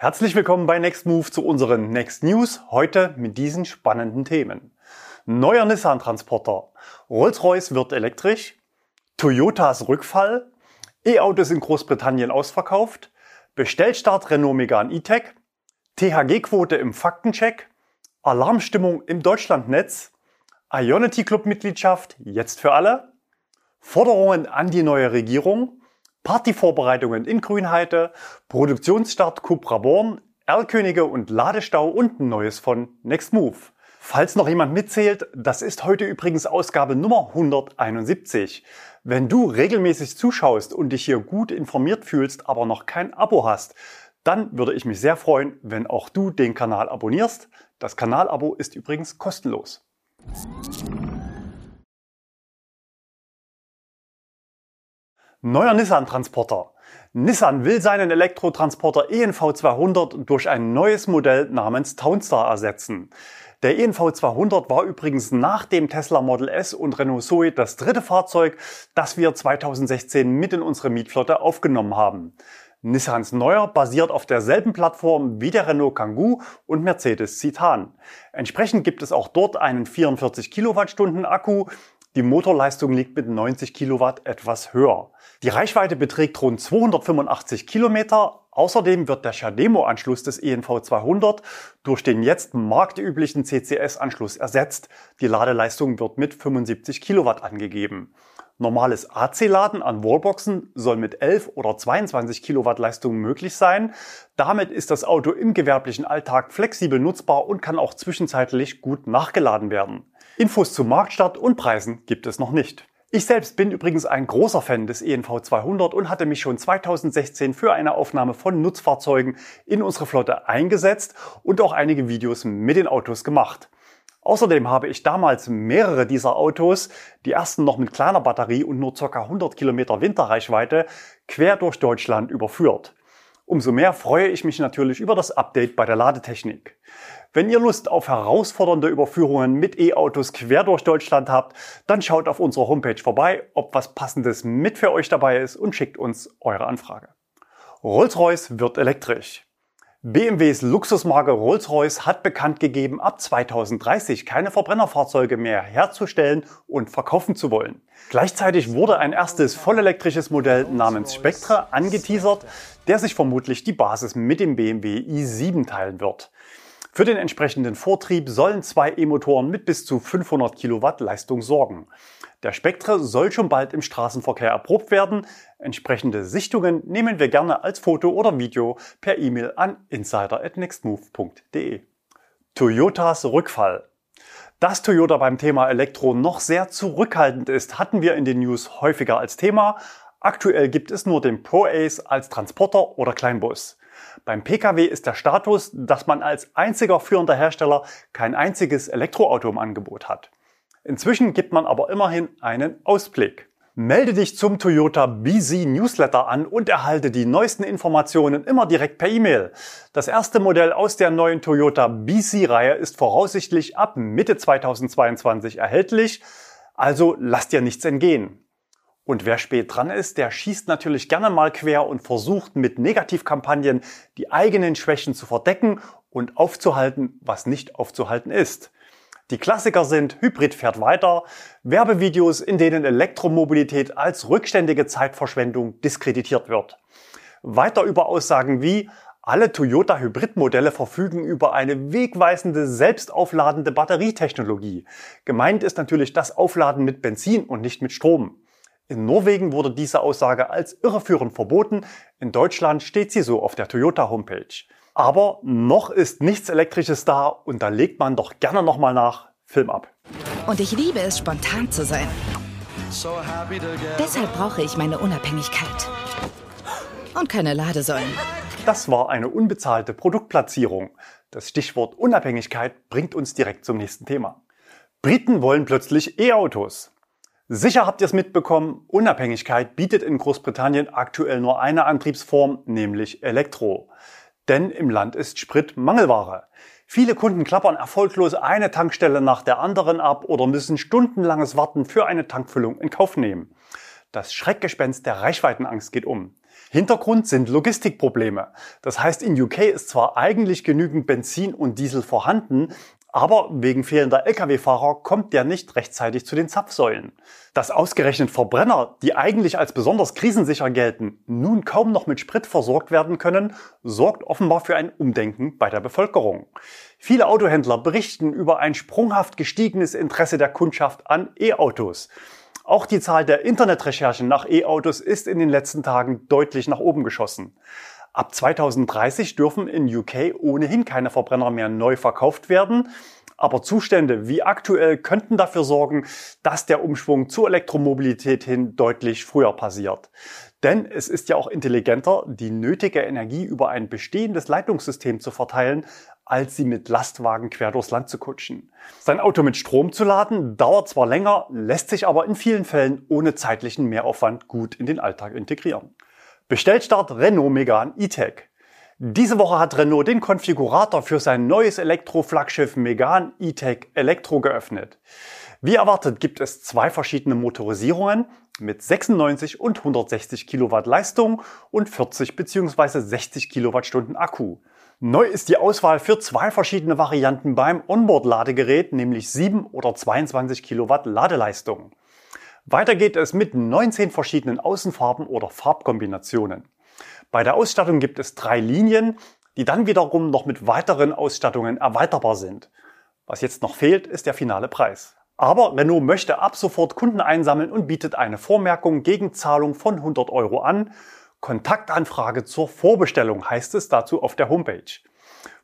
Herzlich willkommen bei Next Move zu unseren Next News. Heute mit diesen spannenden Themen. Neuer Nissan-Transporter. Rolls-Royce wird elektrisch. Toyotas Rückfall. E-Autos in Großbritannien ausverkauft. Bestellstart Renault Megane E-Tech. THG-Quote im Faktencheck. Alarmstimmung im Deutschlandnetz. Ionity Club Mitgliedschaft jetzt für alle. Forderungen an die neue Regierung. Partyvorbereitungen in Grünheide, Produktionsstart Cupra Born, Erlkönige und Ladestau und ein neues von Next Move. Falls noch jemand mitzählt, das ist heute übrigens Ausgabe Nummer 171. Wenn du regelmäßig zuschaust und dich hier gut informiert fühlst, aber noch kein Abo hast, dann würde ich mich sehr freuen, wenn auch du den Kanal abonnierst. Das Kanalabo ist übrigens kostenlos. Neuer Nissan-Transporter. Nissan will seinen Elektrotransporter ENV 200 durch ein neues Modell namens Townstar ersetzen. Der ENV 200 war übrigens nach dem Tesla Model S und Renault Zoe das dritte Fahrzeug, das wir 2016 mit in unsere Mietflotte aufgenommen haben. Nissans Neuer basiert auf derselben Plattform wie der Renault Kangoo und Mercedes Citan. Entsprechend gibt es auch dort einen 44 Kilowattstunden Akku, die Motorleistung liegt mit 90 Kilowatt etwas höher. Die Reichweite beträgt rund 285 Kilometer. Außerdem wird der Chademo-Anschluss des ENV 200 durch den jetzt marktüblichen CCS-Anschluss ersetzt. Die Ladeleistung wird mit 75 Kilowatt angegeben. Normales AC-Laden an Wallboxen soll mit 11 oder 22 Kilowatt Leistung möglich sein. Damit ist das Auto im gewerblichen Alltag flexibel nutzbar und kann auch zwischenzeitlich gut nachgeladen werden. Infos zu Marktstart und Preisen gibt es noch nicht. Ich selbst bin übrigens ein großer Fan des ENV 200 und hatte mich schon 2016 für eine Aufnahme von Nutzfahrzeugen in unsere Flotte eingesetzt und auch einige Videos mit den Autos gemacht. Außerdem habe ich damals mehrere dieser Autos, die ersten noch mit kleiner Batterie und nur ca. 100 Kilometer Winterreichweite, quer durch Deutschland überführt. Umso mehr freue ich mich natürlich über das Update bei der Ladetechnik. Wenn ihr Lust auf herausfordernde Überführungen mit E-Autos quer durch Deutschland habt, dann schaut auf unserer Homepage vorbei, ob was passendes mit für euch dabei ist und schickt uns eure Anfrage. Rolls-Royce wird elektrisch. BMWs Luxusmarke Rolls-Royce hat bekannt gegeben, ab 2030 keine Verbrennerfahrzeuge mehr herzustellen und verkaufen zu wollen. Gleichzeitig wurde ein erstes vollelektrisches Modell namens Spectre angeteasert, der sich vermutlich die Basis mit dem BMW i7 teilen wird. Für den entsprechenden Vortrieb sollen zwei E-Motoren mit bis zu 500 Kilowatt Leistung sorgen. Der Spectre soll schon bald im Straßenverkehr erprobt werden. Entsprechende Sichtungen nehmen wir gerne als Foto oder Video per E-Mail an insider@nextmove.de. Toyotas Rückfall. Dass Toyota beim Thema Elektro noch sehr zurückhaltend ist, hatten wir in den News häufiger als Thema. Aktuell gibt es nur den Pro Ace als Transporter oder Kleinbus. Beim Pkw ist der Status, dass man als einziger führender Hersteller kein einziges Elektroauto im Angebot hat. Inzwischen gibt man aber immerhin einen Ausblick. Melde dich zum Toyota BZ Newsletter an und erhalte die neuesten Informationen immer direkt per E-Mail. Das erste Modell aus der neuen Toyota BZ-Reihe ist voraussichtlich ab Mitte 2022 erhältlich, also lass dir nichts entgehen. Und wer spät dran ist, der schießt natürlich gerne mal quer und versucht mit Negativkampagnen die eigenen Schwächen zu verdecken und aufzuhalten, was nicht aufzuhalten ist. Die Klassiker sind Hybrid fährt weiter, Werbevideos, in denen Elektromobilität als rückständige Zeitverschwendung diskreditiert wird. Weiter über Aussagen wie alle Toyota Hybridmodelle verfügen über eine wegweisende selbstaufladende Batterietechnologie. Gemeint ist natürlich das Aufladen mit Benzin und nicht mit Strom. In Norwegen wurde diese Aussage als irreführend verboten. In Deutschland steht sie so auf der Toyota Homepage. Aber noch ist nichts Elektrisches da und da legt man doch gerne nochmal nach. Film ab. Und ich liebe es, spontan zu sein. Deshalb brauche ich meine Unabhängigkeit. Und keine Ladesäulen. Das war eine unbezahlte Produktplatzierung. Das Stichwort Unabhängigkeit bringt uns direkt zum nächsten Thema. Briten wollen plötzlich E-Autos. Sicher habt ihr es mitbekommen, Unabhängigkeit bietet in Großbritannien aktuell nur eine Antriebsform, nämlich Elektro. Denn im Land ist Sprit Mangelware. Viele Kunden klappern erfolglos eine Tankstelle nach der anderen ab oder müssen stundenlanges Warten für eine Tankfüllung in Kauf nehmen. Das Schreckgespenst der Reichweitenangst geht um. Hintergrund sind Logistikprobleme. Das heißt, in UK ist zwar eigentlich genügend Benzin und Diesel vorhanden, aber wegen fehlender Lkw-Fahrer kommt der nicht rechtzeitig zu den Zapfsäulen. Dass ausgerechnet Verbrenner, die eigentlich als besonders krisensicher gelten, nun kaum noch mit Sprit versorgt werden können, sorgt offenbar für ein Umdenken bei der Bevölkerung. Viele Autohändler berichten über ein sprunghaft gestiegenes Interesse der Kundschaft an E-Autos. Auch die Zahl der Internetrecherchen nach E-Autos ist in den letzten Tagen deutlich nach oben geschossen. Ab 2030 dürfen in UK ohnehin keine Verbrenner mehr neu verkauft werden. Aber Zustände wie aktuell könnten dafür sorgen, dass der Umschwung zur Elektromobilität hin deutlich früher passiert. Denn es ist ja auch intelligenter, die nötige Energie über ein bestehendes Leitungssystem zu verteilen, als sie mit Lastwagen quer durchs Land zu kutschen. Sein Auto mit Strom zu laden dauert zwar länger, lässt sich aber in vielen Fällen ohne zeitlichen Mehraufwand gut in den Alltag integrieren. Bestellstart Renault Megane E-Tech. Diese Woche hat Renault den Konfigurator für sein neues Elektro-Flaggschiff Megane E-Tech Elektro geöffnet. Wie erwartet gibt es zwei verschiedene Motorisierungen mit 96 und 160 Kilowatt Leistung und 40 bzw. 60 Kilowattstunden Akku. Neu ist die Auswahl für zwei verschiedene Varianten beim Onboard-Ladegerät, nämlich 7 oder 22 Kilowatt Ladeleistung. Weiter geht es mit 19 verschiedenen Außenfarben oder Farbkombinationen. Bei der Ausstattung gibt es drei Linien, die dann wiederum noch mit weiteren Ausstattungen erweiterbar sind. Was jetzt noch fehlt, ist der finale Preis. Aber Renault möchte ab sofort Kunden einsammeln und bietet eine Vormerkung gegen Zahlung von 100 Euro an. Kontaktanfrage zur Vorbestellung heißt es dazu auf der Homepage.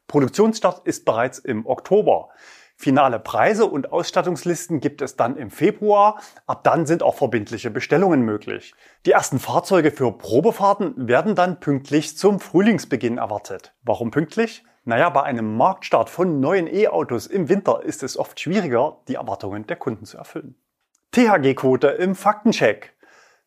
Produktionsstart ist bereits im Oktober. Finale Preise und Ausstattungslisten gibt es dann im Februar. Ab dann sind auch verbindliche Bestellungen möglich. Die ersten Fahrzeuge für Probefahrten werden dann pünktlich zum Frühlingsbeginn erwartet. Warum pünktlich? Naja, bei einem Marktstart von neuen E-Autos im Winter ist es oft schwieriger, die Erwartungen der Kunden zu erfüllen. THG-Quote im Faktencheck.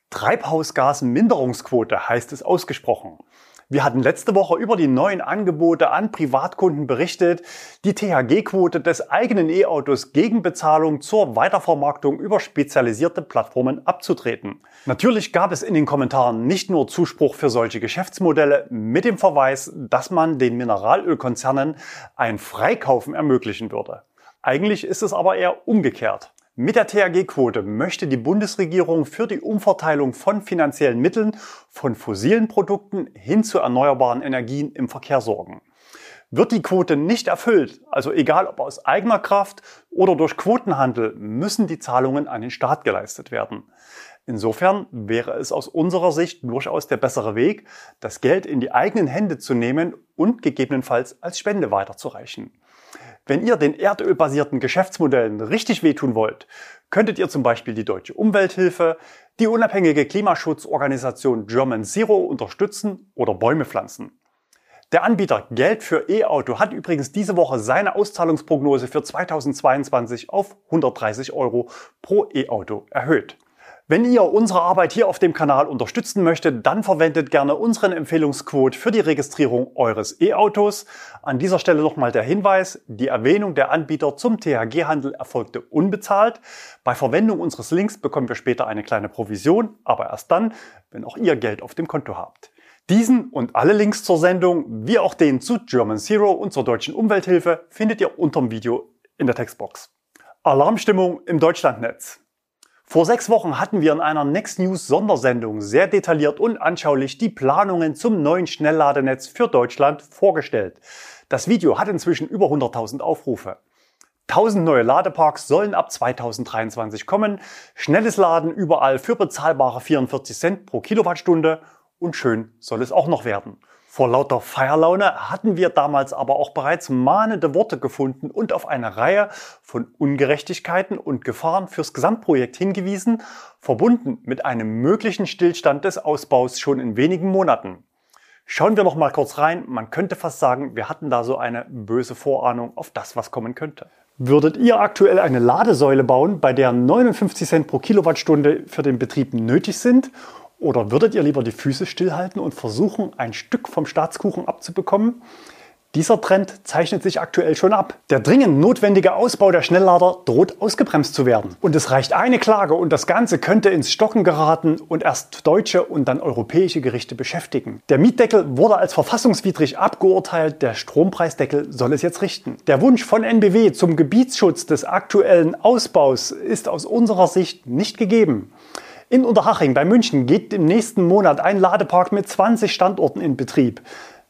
Treibhausgasminderungsquote heißt es ausgesprochen. Wir hatten letzte Woche über die neuen Angebote an Privatkunden berichtet, die THG-Quote des eigenen E-Autos gegen Bezahlung zur Weitervermarktung über spezialisierte Plattformen abzutreten. Natürlich gab es in den Kommentaren nicht nur Zuspruch für solche Geschäftsmodelle mit dem Verweis, dass man den Mineralölkonzernen ein Freikaufen ermöglichen würde. Eigentlich ist es aber eher umgekehrt. Mit der THG-Quote möchte die Bundesregierung für die Umverteilung von finanziellen Mitteln von fossilen Produkten hin zu erneuerbaren Energien im Verkehr sorgen. Wird die Quote nicht erfüllt, also egal ob aus eigener Kraft oder durch Quotenhandel, müssen die Zahlungen an den Staat geleistet werden. Insofern wäre es aus unserer Sicht durchaus der bessere Weg, das Geld in die eigenen Hände zu nehmen und gegebenenfalls als Spende weiterzureichen. Wenn ihr den erdölbasierten Geschäftsmodellen richtig wehtun wollt, könntet ihr zum Beispiel die Deutsche Umwelthilfe, die unabhängige Klimaschutzorganisation German Zero unterstützen oder Bäume pflanzen. Der Anbieter Geld für E-Auto hat übrigens diese Woche seine Auszahlungsprognose für 2022 auf 130 Euro pro E-Auto erhöht. Wenn ihr unsere Arbeit hier auf dem Kanal unterstützen möchtet, dann verwendet gerne unseren Empfehlungscode für die Registrierung eures E-Autos. An dieser Stelle nochmal der Hinweis, die Erwähnung der Anbieter zum THG-Handel erfolgte unbezahlt. Bei Verwendung unseres Links bekommen wir später eine kleine Provision, aber erst dann, wenn auch ihr Geld auf dem Konto habt. Diesen und alle Links zur Sendung, wie auch den zu German Zero und zur Deutschen Umwelthilfe, findet ihr unterm Video in der Textbox. Alarmstimmung im Deutschlandnetz. Vor sechs Wochen hatten wir in einer Next News Sondersendung sehr detailliert und anschaulich die Planungen zum neuen Schnellladenetz für Deutschland vorgestellt. Das Video hat inzwischen über 100.000 Aufrufe. 1000 neue Ladeparks sollen ab 2023 kommen, schnelles Laden überall für bezahlbare 44 Cent pro Kilowattstunde und schön soll es auch noch werden. Vor lauter Feierlaune hatten wir damals aber auch bereits mahnende Worte gefunden und auf eine Reihe von Ungerechtigkeiten und Gefahren fürs Gesamtprojekt hingewiesen, verbunden mit einem möglichen Stillstand des Ausbaus schon in wenigen Monaten. Schauen wir noch mal kurz rein. Man könnte fast sagen, wir hatten da so eine böse Vorahnung auf das, was kommen könnte. Würdet ihr aktuell eine Ladesäule bauen, bei der 59 Cent pro Kilowattstunde für den Betrieb nötig sind oder würdet ihr lieber die Füße stillhalten und versuchen, ein Stück vom Staatskuchen abzubekommen? Dieser Trend zeichnet sich aktuell schon ab. Der dringend notwendige Ausbau der Schnelllader droht ausgebremst zu werden. Und es reicht eine Klage und das Ganze könnte ins Stocken geraten und erst deutsche und dann europäische Gerichte beschäftigen. Der Mietdeckel wurde als verfassungswidrig abgeurteilt, der Strompreisdeckel soll es jetzt richten. Der Wunsch von NBW zum Gebietsschutz des aktuellen Ausbaus ist aus unserer Sicht nicht gegeben. In Unterhaching bei München geht im nächsten Monat ein Ladepark mit 20 Standorten in Betrieb.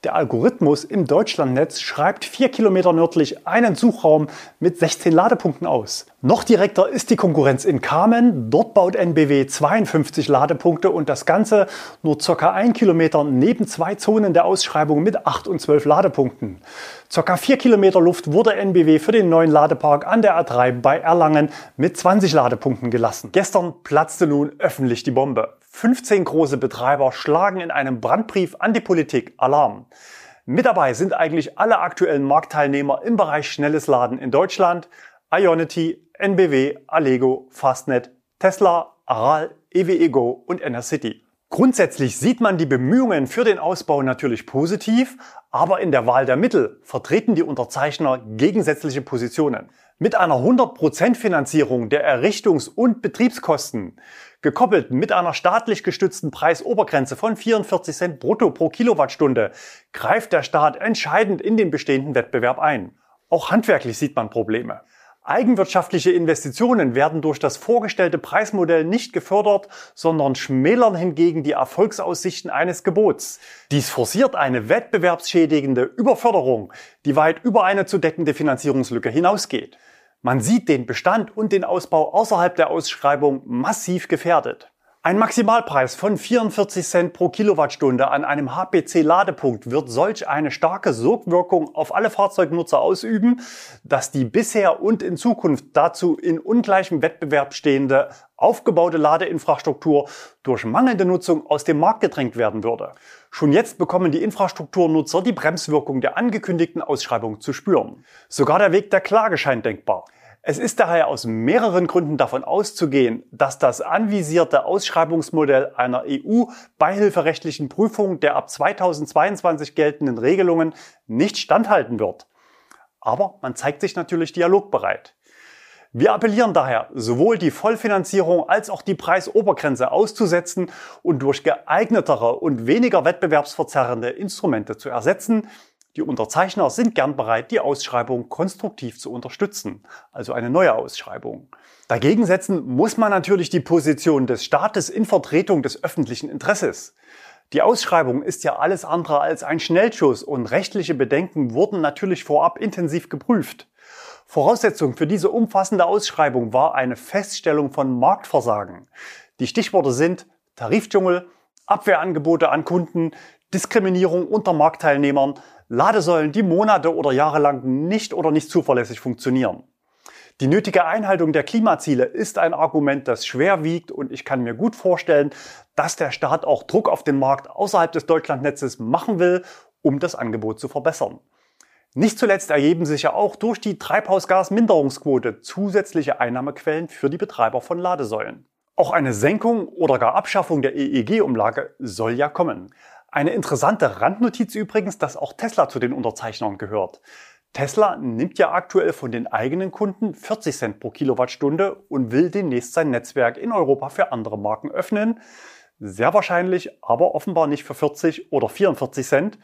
Der Algorithmus im Deutschlandnetz schreibt vier Kilometer nördlich einen Suchraum mit 16 Ladepunkten aus. Noch direkter ist die Konkurrenz in Kamen. Dort baut NBW 52 Ladepunkte und das Ganze nur circa ein Kilometer neben zwei Zonen der Ausschreibung mit 8 und 12 Ladepunkten. Circa vier Kilometer Luft wurde NBW für den neuen Ladepark an der A3 bei Erlangen mit 20 Ladepunkten gelassen. Gestern platzte nun öffentlich die Bombe. 15 große Betreiber schlagen in einem Brandbrief an die Politik Alarm. Mit dabei sind eigentlich alle aktuellen Marktteilnehmer im Bereich schnelles Laden in Deutschland. Ionity, NBW, Allego, Fastnet, Tesla, Aral, EWE Go und Enercity. Grundsätzlich sieht man die Bemühungen für den Ausbau natürlich positiv, aber in der Wahl der Mittel vertreten die Unterzeichner gegensätzliche Positionen. Mit einer 100% Finanzierung der Errichtungs- und Betriebskosten Gekoppelt mit einer staatlich gestützten Preisobergrenze von 44 Cent brutto pro Kilowattstunde greift der Staat entscheidend in den bestehenden Wettbewerb ein. Auch handwerklich sieht man Probleme. Eigenwirtschaftliche Investitionen werden durch das vorgestellte Preismodell nicht gefördert, sondern schmälern hingegen die Erfolgsaussichten eines Gebots. Dies forciert eine wettbewerbsschädigende Überförderung, die weit über eine zu deckende Finanzierungslücke hinausgeht. Man sieht den Bestand und den Ausbau außerhalb der Ausschreibung massiv gefährdet. Ein Maximalpreis von 44 Cent pro Kilowattstunde an einem HPC-Ladepunkt wird solch eine starke Sogwirkung auf alle Fahrzeugnutzer ausüben, dass die bisher und in Zukunft dazu in ungleichem Wettbewerb stehende aufgebaute Ladeinfrastruktur durch mangelnde Nutzung aus dem Markt gedrängt werden würde. Schon jetzt bekommen die Infrastrukturnutzer die Bremswirkung der angekündigten Ausschreibung zu spüren. Sogar der Weg der Klage scheint denkbar. Es ist daher aus mehreren Gründen davon auszugehen, dass das anvisierte Ausschreibungsmodell einer EU-beihilferechtlichen Prüfung der ab 2022 geltenden Regelungen nicht standhalten wird. Aber man zeigt sich natürlich dialogbereit. Wir appellieren daher, sowohl die Vollfinanzierung als auch die Preisobergrenze auszusetzen und durch geeignetere und weniger wettbewerbsverzerrende Instrumente zu ersetzen, die Unterzeichner sind gern bereit, die Ausschreibung konstruktiv zu unterstützen, also eine neue Ausschreibung. Dagegen setzen muss man natürlich die Position des Staates in Vertretung des öffentlichen Interesses. Die Ausschreibung ist ja alles andere als ein Schnellschuss und rechtliche Bedenken wurden natürlich vorab intensiv geprüft. Voraussetzung für diese umfassende Ausschreibung war eine Feststellung von Marktversagen. Die Stichworte sind Tarifdschungel, Abwehrangebote an Kunden, Diskriminierung unter Marktteilnehmern, Ladesäulen, die Monate oder Jahre lang nicht oder nicht zuverlässig funktionieren. Die nötige Einhaltung der Klimaziele ist ein Argument, das schwer wiegt und ich kann mir gut vorstellen, dass der Staat auch Druck auf den Markt außerhalb des Deutschlandnetzes machen will, um das Angebot zu verbessern. Nicht zuletzt ergeben sich ja auch durch die Treibhausgasminderungsquote zusätzliche Einnahmequellen für die Betreiber von Ladesäulen. Auch eine Senkung oder gar Abschaffung der EEG-Umlage soll ja kommen. Eine interessante Randnotiz übrigens, dass auch Tesla zu den Unterzeichnern gehört. Tesla nimmt ja aktuell von den eigenen Kunden 40 Cent pro Kilowattstunde und will demnächst sein Netzwerk in Europa für andere Marken öffnen. Sehr wahrscheinlich, aber offenbar nicht für 40 oder 44 Cent.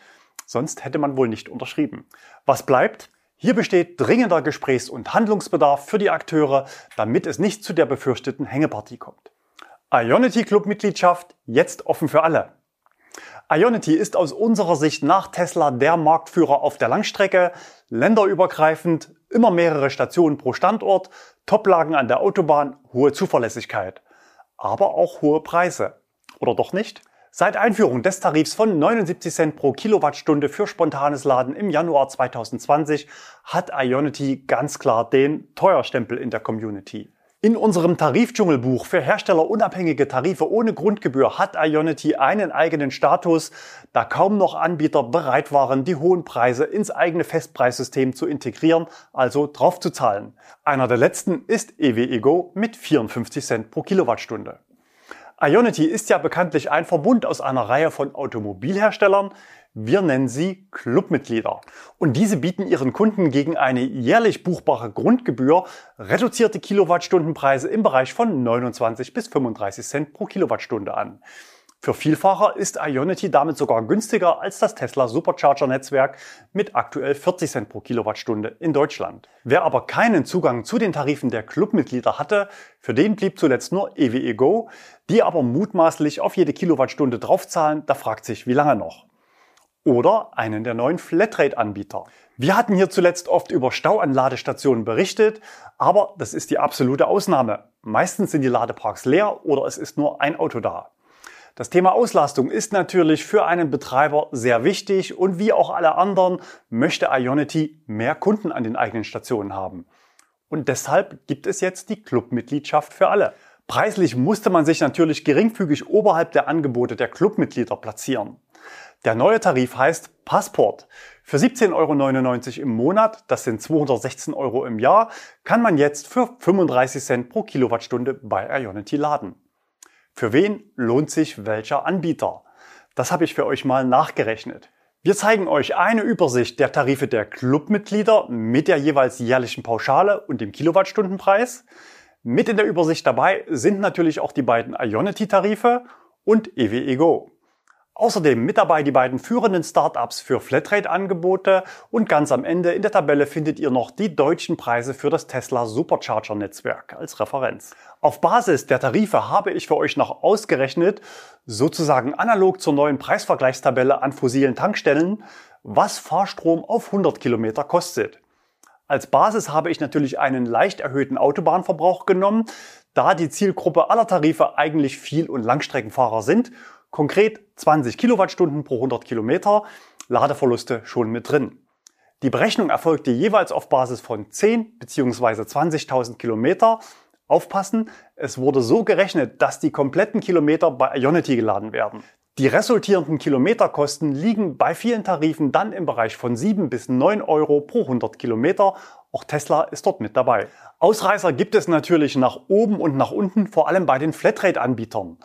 Sonst hätte man wohl nicht unterschrieben. Was bleibt? Hier besteht dringender Gesprächs- und Handlungsbedarf für die Akteure, damit es nicht zu der befürchteten Hängepartie kommt. Ionity Club Mitgliedschaft jetzt offen für alle. Ionity ist aus unserer Sicht nach Tesla der Marktführer auf der Langstrecke, länderübergreifend, immer mehrere Stationen pro Standort, Toplagen an der Autobahn, hohe Zuverlässigkeit, aber auch hohe Preise. Oder doch nicht? Seit Einführung des Tarifs von 79 Cent pro Kilowattstunde für spontanes Laden im Januar 2020 hat Ionity ganz klar den Teuerstempel in der Community. In unserem Tarifdschungelbuch für herstellerunabhängige Tarife ohne Grundgebühr hat Ionity einen eigenen Status, da kaum noch Anbieter bereit waren, die hohen Preise ins eigene Festpreissystem zu integrieren, also drauf zu zahlen. Einer der letzten ist EWEGO mit 54 Cent pro Kilowattstunde. Ionity ist ja bekanntlich ein Verbund aus einer Reihe von Automobilherstellern, Wir nennen sie Clubmitglieder. Und diese bieten ihren Kunden gegen eine jährlich buchbare Grundgebühr reduzierte Kilowattstundenpreise im Bereich von 29 bis 35 Cent pro Kilowattstunde an. Für Vielfahrer ist Ionity damit sogar günstiger als das Tesla Supercharger Netzwerk mit aktuell 40 Cent pro Kilowattstunde in Deutschland. Wer aber keinen Zugang zu den Tarifen der Clubmitglieder hatte, für den blieb zuletzt nur EWE Go, die aber mutmaßlich auf jede Kilowattstunde draufzahlen, da fragt sich, wie lange noch. Oder einen der neuen Flatrate-Anbieter. Wir hatten hier zuletzt oft über Stauanladestationen berichtet, aber das ist die absolute Ausnahme. Meistens sind die Ladeparks leer oder es ist nur ein Auto da. Das Thema Auslastung ist natürlich für einen Betreiber sehr wichtig und wie auch alle anderen möchte Ionity mehr Kunden an den eigenen Stationen haben. Und deshalb gibt es jetzt die Clubmitgliedschaft für alle. Preislich musste man sich natürlich geringfügig oberhalb der Angebote der Clubmitglieder platzieren. Der neue Tarif heißt Passport. Für 17,99 Euro im Monat, das sind 216 Euro im Jahr, kann man jetzt für 35 Cent pro Kilowattstunde bei Ionity laden. Für wen lohnt sich welcher Anbieter? Das habe ich für euch mal nachgerechnet. Wir zeigen euch eine Übersicht der Tarife der Clubmitglieder mit der jeweils jährlichen Pauschale und dem Kilowattstundenpreis. Mit in der Übersicht dabei sind natürlich auch die beiden Ionity-Tarife und EWE Go. Außerdem mit dabei die beiden führenden Startups für Flatrate-Angebote und ganz am Ende in der Tabelle findet ihr noch die deutschen Preise für das Tesla Supercharger-Netzwerk als Referenz. Auf Basis der Tarife habe ich für euch noch ausgerechnet, sozusagen analog zur neuen Preisvergleichstabelle an fossilen Tankstellen, was Fahrstrom auf 100 Kilometer kostet. Als Basis habe ich natürlich einen leicht erhöhten Autobahnverbrauch genommen, da die Zielgruppe aller Tarife eigentlich Viel- und Langstreckenfahrer sind Konkret 20 Kilowattstunden pro 100 Kilometer, Ladeverluste schon mit drin. Die Berechnung erfolgte jeweils auf Basis von 10 bzw. 20.000 Kilometer. Aufpassen, es wurde so gerechnet, dass die kompletten Kilometer bei Ionity geladen werden. Die resultierenden Kilometerkosten liegen bei vielen Tarifen dann im Bereich von 7 bis 9 Euro pro 100 Kilometer. Auch Tesla ist dort mit dabei. Ausreißer gibt es natürlich nach oben und nach unten, vor allem bei den Flatrate-Anbietern.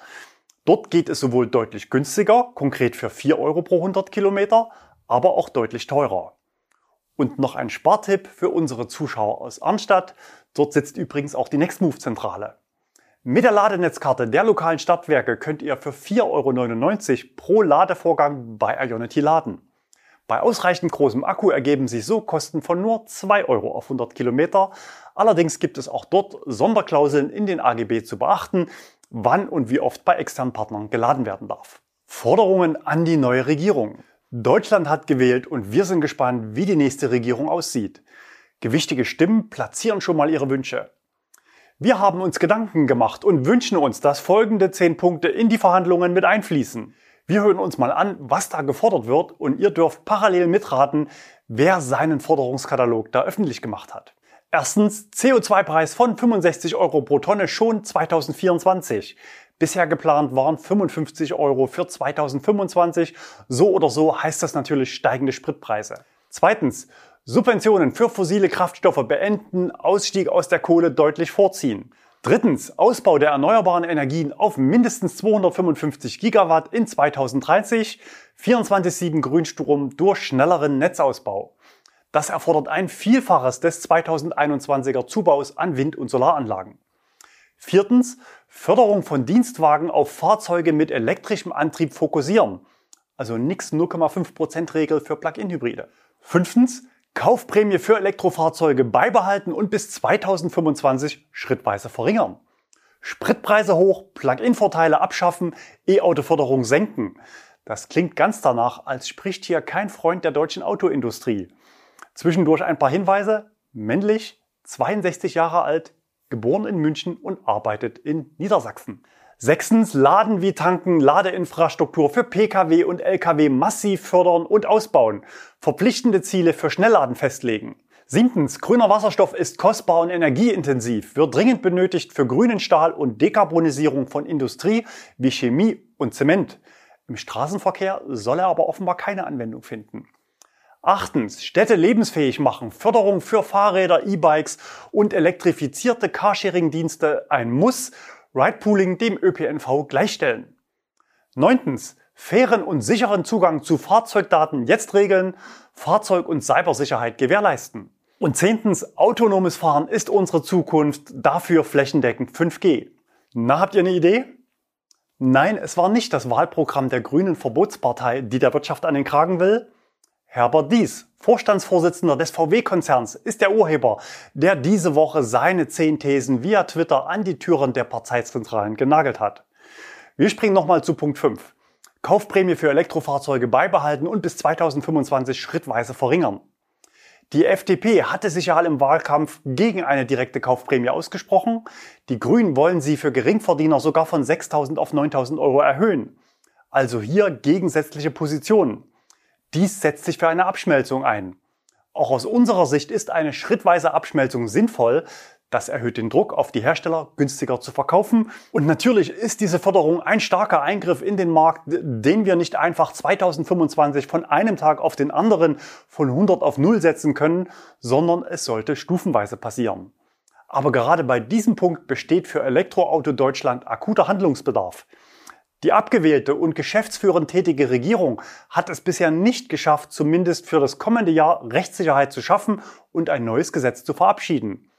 Dort geht es sowohl deutlich günstiger, konkret für 4 Euro pro 100 Kilometer, aber auch deutlich teurer. Und noch ein Spartipp für unsere Zuschauer aus Arnstadt. Dort sitzt übrigens auch die Nextmove-Zentrale. Mit der Ladenetzkarte der lokalen Stadtwerke könnt ihr für 4,99 Euro pro Ladevorgang bei Ionity laden. Bei ausreichend großem Akku ergeben sich so Kosten von nur 2 Euro auf 100 Kilometer. Allerdings gibt es auch dort Sonderklauseln in den AGB zu beachten, wann und wie oft bei externen Partnern geladen werden darf. Forderungen an die neue Regierung. Deutschland hat gewählt und wir sind gespannt, wie die nächste Regierung aussieht. Gewichtige Stimmen platzieren schon mal ihre Wünsche. Wir haben uns Gedanken gemacht und wünschen uns, dass folgende zehn Punkte in die Verhandlungen mit einfließen. Wir hören uns mal an, was da gefordert wird und ihr dürft parallel mitraten, wer seinen Forderungskatalog da öffentlich gemacht hat. Erstens CO2-Preis von 65 Euro pro Tonne schon 2024. Bisher geplant waren 55 Euro für 2025. So oder so heißt das natürlich steigende Spritpreise. Zweitens, Subventionen für fossile Kraftstoffe beenden, Ausstieg aus der Kohle deutlich vorziehen. Drittens, Ausbau der erneuerbaren Energien auf mindestens 255 Gigawatt in 2030, 24-7 Grünstrom durch schnelleren Netzausbau. Das erfordert ein Vielfaches des 2021er Zubaus an Wind- und Solaranlagen. Viertens, Förderung von Dienstwagen auf Fahrzeuge mit elektrischem Antrieb fokussieren. Also nix 0,5% Regel für Plug-in-Hybride. Fünftens, Kaufprämie für Elektrofahrzeuge beibehalten und bis 2025 schrittweise verringern. Spritpreise hoch, Plug-in-Vorteile abschaffen, E-Auto-Förderung senken. Das klingt ganz danach, als spricht hier kein Freund der deutschen Autoindustrie. Zwischendurch ein paar Hinweise. Männlich, 62 Jahre alt, geboren in München und arbeitet in Niedersachsen. Sechstens, Laden wie Tanken, Ladeinfrastruktur für Pkw und Lkw massiv fördern und ausbauen. Verpflichtende Ziele für Schnellladen festlegen. Siebtens, grüner Wasserstoff ist kostbar und energieintensiv, wird dringend benötigt für grünen Stahl und Dekarbonisierung von Industrie wie Chemie und Zement. Im Straßenverkehr soll er aber offenbar keine Anwendung finden. Achtens, Städte lebensfähig machen, Förderung für Fahrräder, E-Bikes und elektrifizierte Carsharing-Dienste ein Muss, Ridepooling dem ÖPNV gleichstellen. Neuntens, fairen und sicheren Zugang zu Fahrzeugdaten jetzt regeln, Fahrzeug- und Cybersicherheit gewährleisten. Und zehntens, autonomes Fahren ist unsere Zukunft, dafür flächendeckend 5G. Na, habt ihr eine Idee? Nein, es war nicht das Wahlprogramm der Grünen Verbotspartei, die der Wirtschaft an den Kragen will. Herbert Dies, Vorstandsvorsitzender des VW-Konzerns, ist der Urheber, der diese Woche seine zehn Thesen via Twitter an die Türen der Parteizentralen genagelt hat. Wir springen nochmal zu Punkt 5. Kaufprämie für Elektrofahrzeuge beibehalten und bis 2025 schrittweise verringern. Die FDP hatte sich ja im Wahlkampf gegen eine direkte Kaufprämie ausgesprochen. Die Grünen wollen sie für Geringverdiener sogar von 6.000 auf 9.000 Euro erhöhen. Also hier gegensätzliche Positionen. Dies setzt sich für eine Abschmelzung ein. Auch aus unserer Sicht ist eine schrittweise Abschmelzung sinnvoll, das erhöht den Druck auf die Hersteller, günstiger zu verkaufen. Und natürlich ist diese Förderung ein starker Eingriff in den Markt, den wir nicht einfach 2025 von einem Tag auf den anderen von 100 auf 0 setzen können, sondern es sollte stufenweise passieren. Aber gerade bei diesem Punkt besteht für Elektroauto Deutschland akuter Handlungsbedarf. Die abgewählte und geschäftsführend tätige Regierung hat es bisher nicht geschafft, zumindest für das kommende Jahr Rechtssicherheit zu schaffen und ein neues Gesetz zu verabschieden.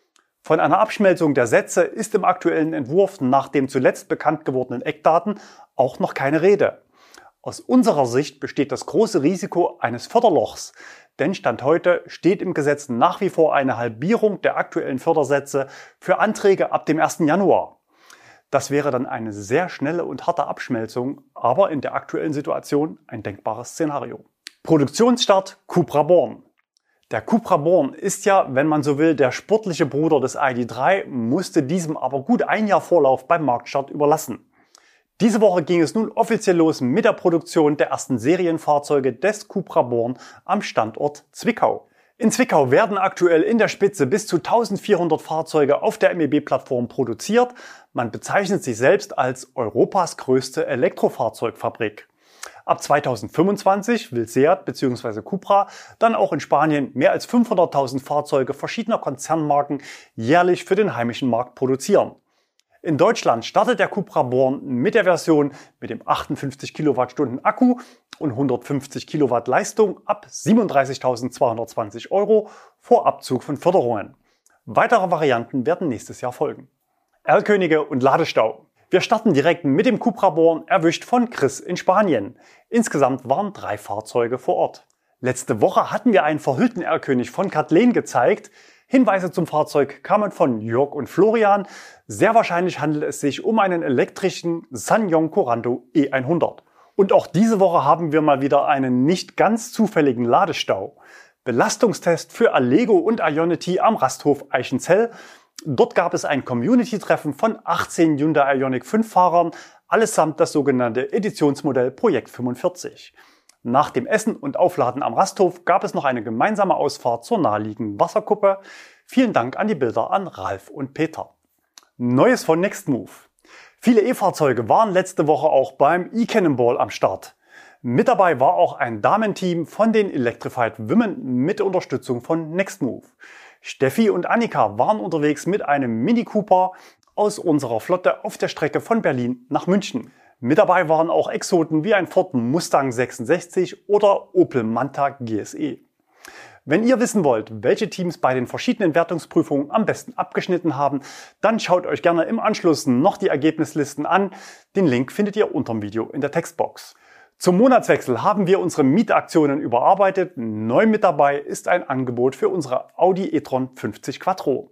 Von einer Abschmelzung der Sätze ist im aktuellen Entwurf nach dem zuletzt bekannt gewordenen Eckdaten auch noch keine Rede. Aus unserer Sicht besteht das große Risiko eines Förderlochs, denn Stand heute steht im Gesetz nach wie vor eine Halbierung der aktuellen Fördersätze für Anträge ab dem 1. Januar. Das wäre dann eine sehr schnelle und harte Abschmelzung, aber in der aktuellen Situation ein denkbares Szenario. Produktionsstart Cupra Born. Der Cupra Born ist ja, wenn man so will, der sportliche Bruder des ID3, musste diesem aber gut ein Jahr Vorlauf beim Marktstart überlassen. Diese Woche ging es nun offiziell los mit der Produktion der ersten Serienfahrzeuge des Cupra Born am Standort Zwickau. In Zwickau werden aktuell in der Spitze bis zu 1400 Fahrzeuge auf der MEB-Plattform produziert. Man bezeichnet sich selbst als Europas größte Elektrofahrzeugfabrik. Ab 2025 will Seat bzw. Cupra dann auch in Spanien mehr als 500.000 Fahrzeuge verschiedener Konzernmarken jährlich für den heimischen Markt produzieren. In Deutschland startet der Cupra Born mit der Version mit dem 58 Kilowattstunden Akku und 150 Kilowatt Leistung ab 37.220 Euro vor Abzug von Förderungen. Weitere Varianten werden nächstes Jahr folgen. Erlkönige und Ladestau. Wir starten direkt mit dem Cupra Born, erwischt von Chris in Spanien. Insgesamt waren drei Fahrzeuge vor Ort. Letzte Woche hatten wir einen verhüllten R-König von Kathleen gezeigt. Hinweise zum Fahrzeug kamen von Jörg und Florian. Sehr wahrscheinlich handelt es sich um einen elektrischen Sanyong Corando E100. Und auch diese Woche haben wir mal wieder einen nicht ganz zufälligen Ladestau. Belastungstest für Allego und Ionity am Rasthof Eichenzell Dort gab es ein Community-Treffen von 18 Hyundai Ioniq 5 Fahrern, allesamt das sogenannte Editionsmodell Projekt 45. Nach dem Essen und Aufladen am Rasthof gab es noch eine gemeinsame Ausfahrt zur naheliegenden Wasserkuppe. Vielen Dank an die Bilder an Ralf und Peter. Neues von Nextmove. Viele E-Fahrzeuge waren letzte Woche auch beim e-Cannonball am Start. Mit dabei war auch ein Damenteam von den Electrified Women mit Unterstützung von Nextmove. Steffi und Annika waren unterwegs mit einem Mini Cooper aus unserer Flotte auf der Strecke von Berlin nach München. Mit dabei waren auch Exoten wie ein Ford Mustang 66 oder Opel Manta GSE. Wenn ihr wissen wollt, welche Teams bei den verschiedenen Wertungsprüfungen am besten abgeschnitten haben, dann schaut euch gerne im Anschluss noch die Ergebnislisten an. Den Link findet ihr unter dem Video in der Textbox. Zum Monatswechsel haben wir unsere Mietaktionen überarbeitet. Neu mit dabei ist ein Angebot für unsere Audi e-tron 50 Quattro.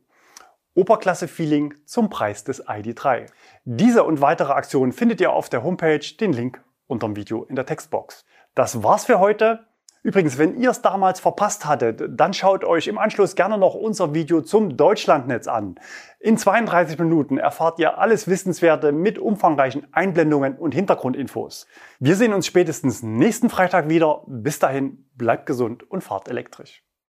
Oberklasse-Feeling zum Preis des ID3. Diese und weitere Aktionen findet ihr auf der Homepage, den Link unter dem Video in der Textbox. Das war's für heute. Übrigens, wenn ihr es damals verpasst hattet, dann schaut euch im Anschluss gerne noch unser Video zum Deutschlandnetz an. In 32 Minuten erfahrt ihr alles Wissenswerte mit umfangreichen Einblendungen und Hintergrundinfos. Wir sehen uns spätestens nächsten Freitag wieder. Bis dahin, bleibt gesund und fahrt elektrisch.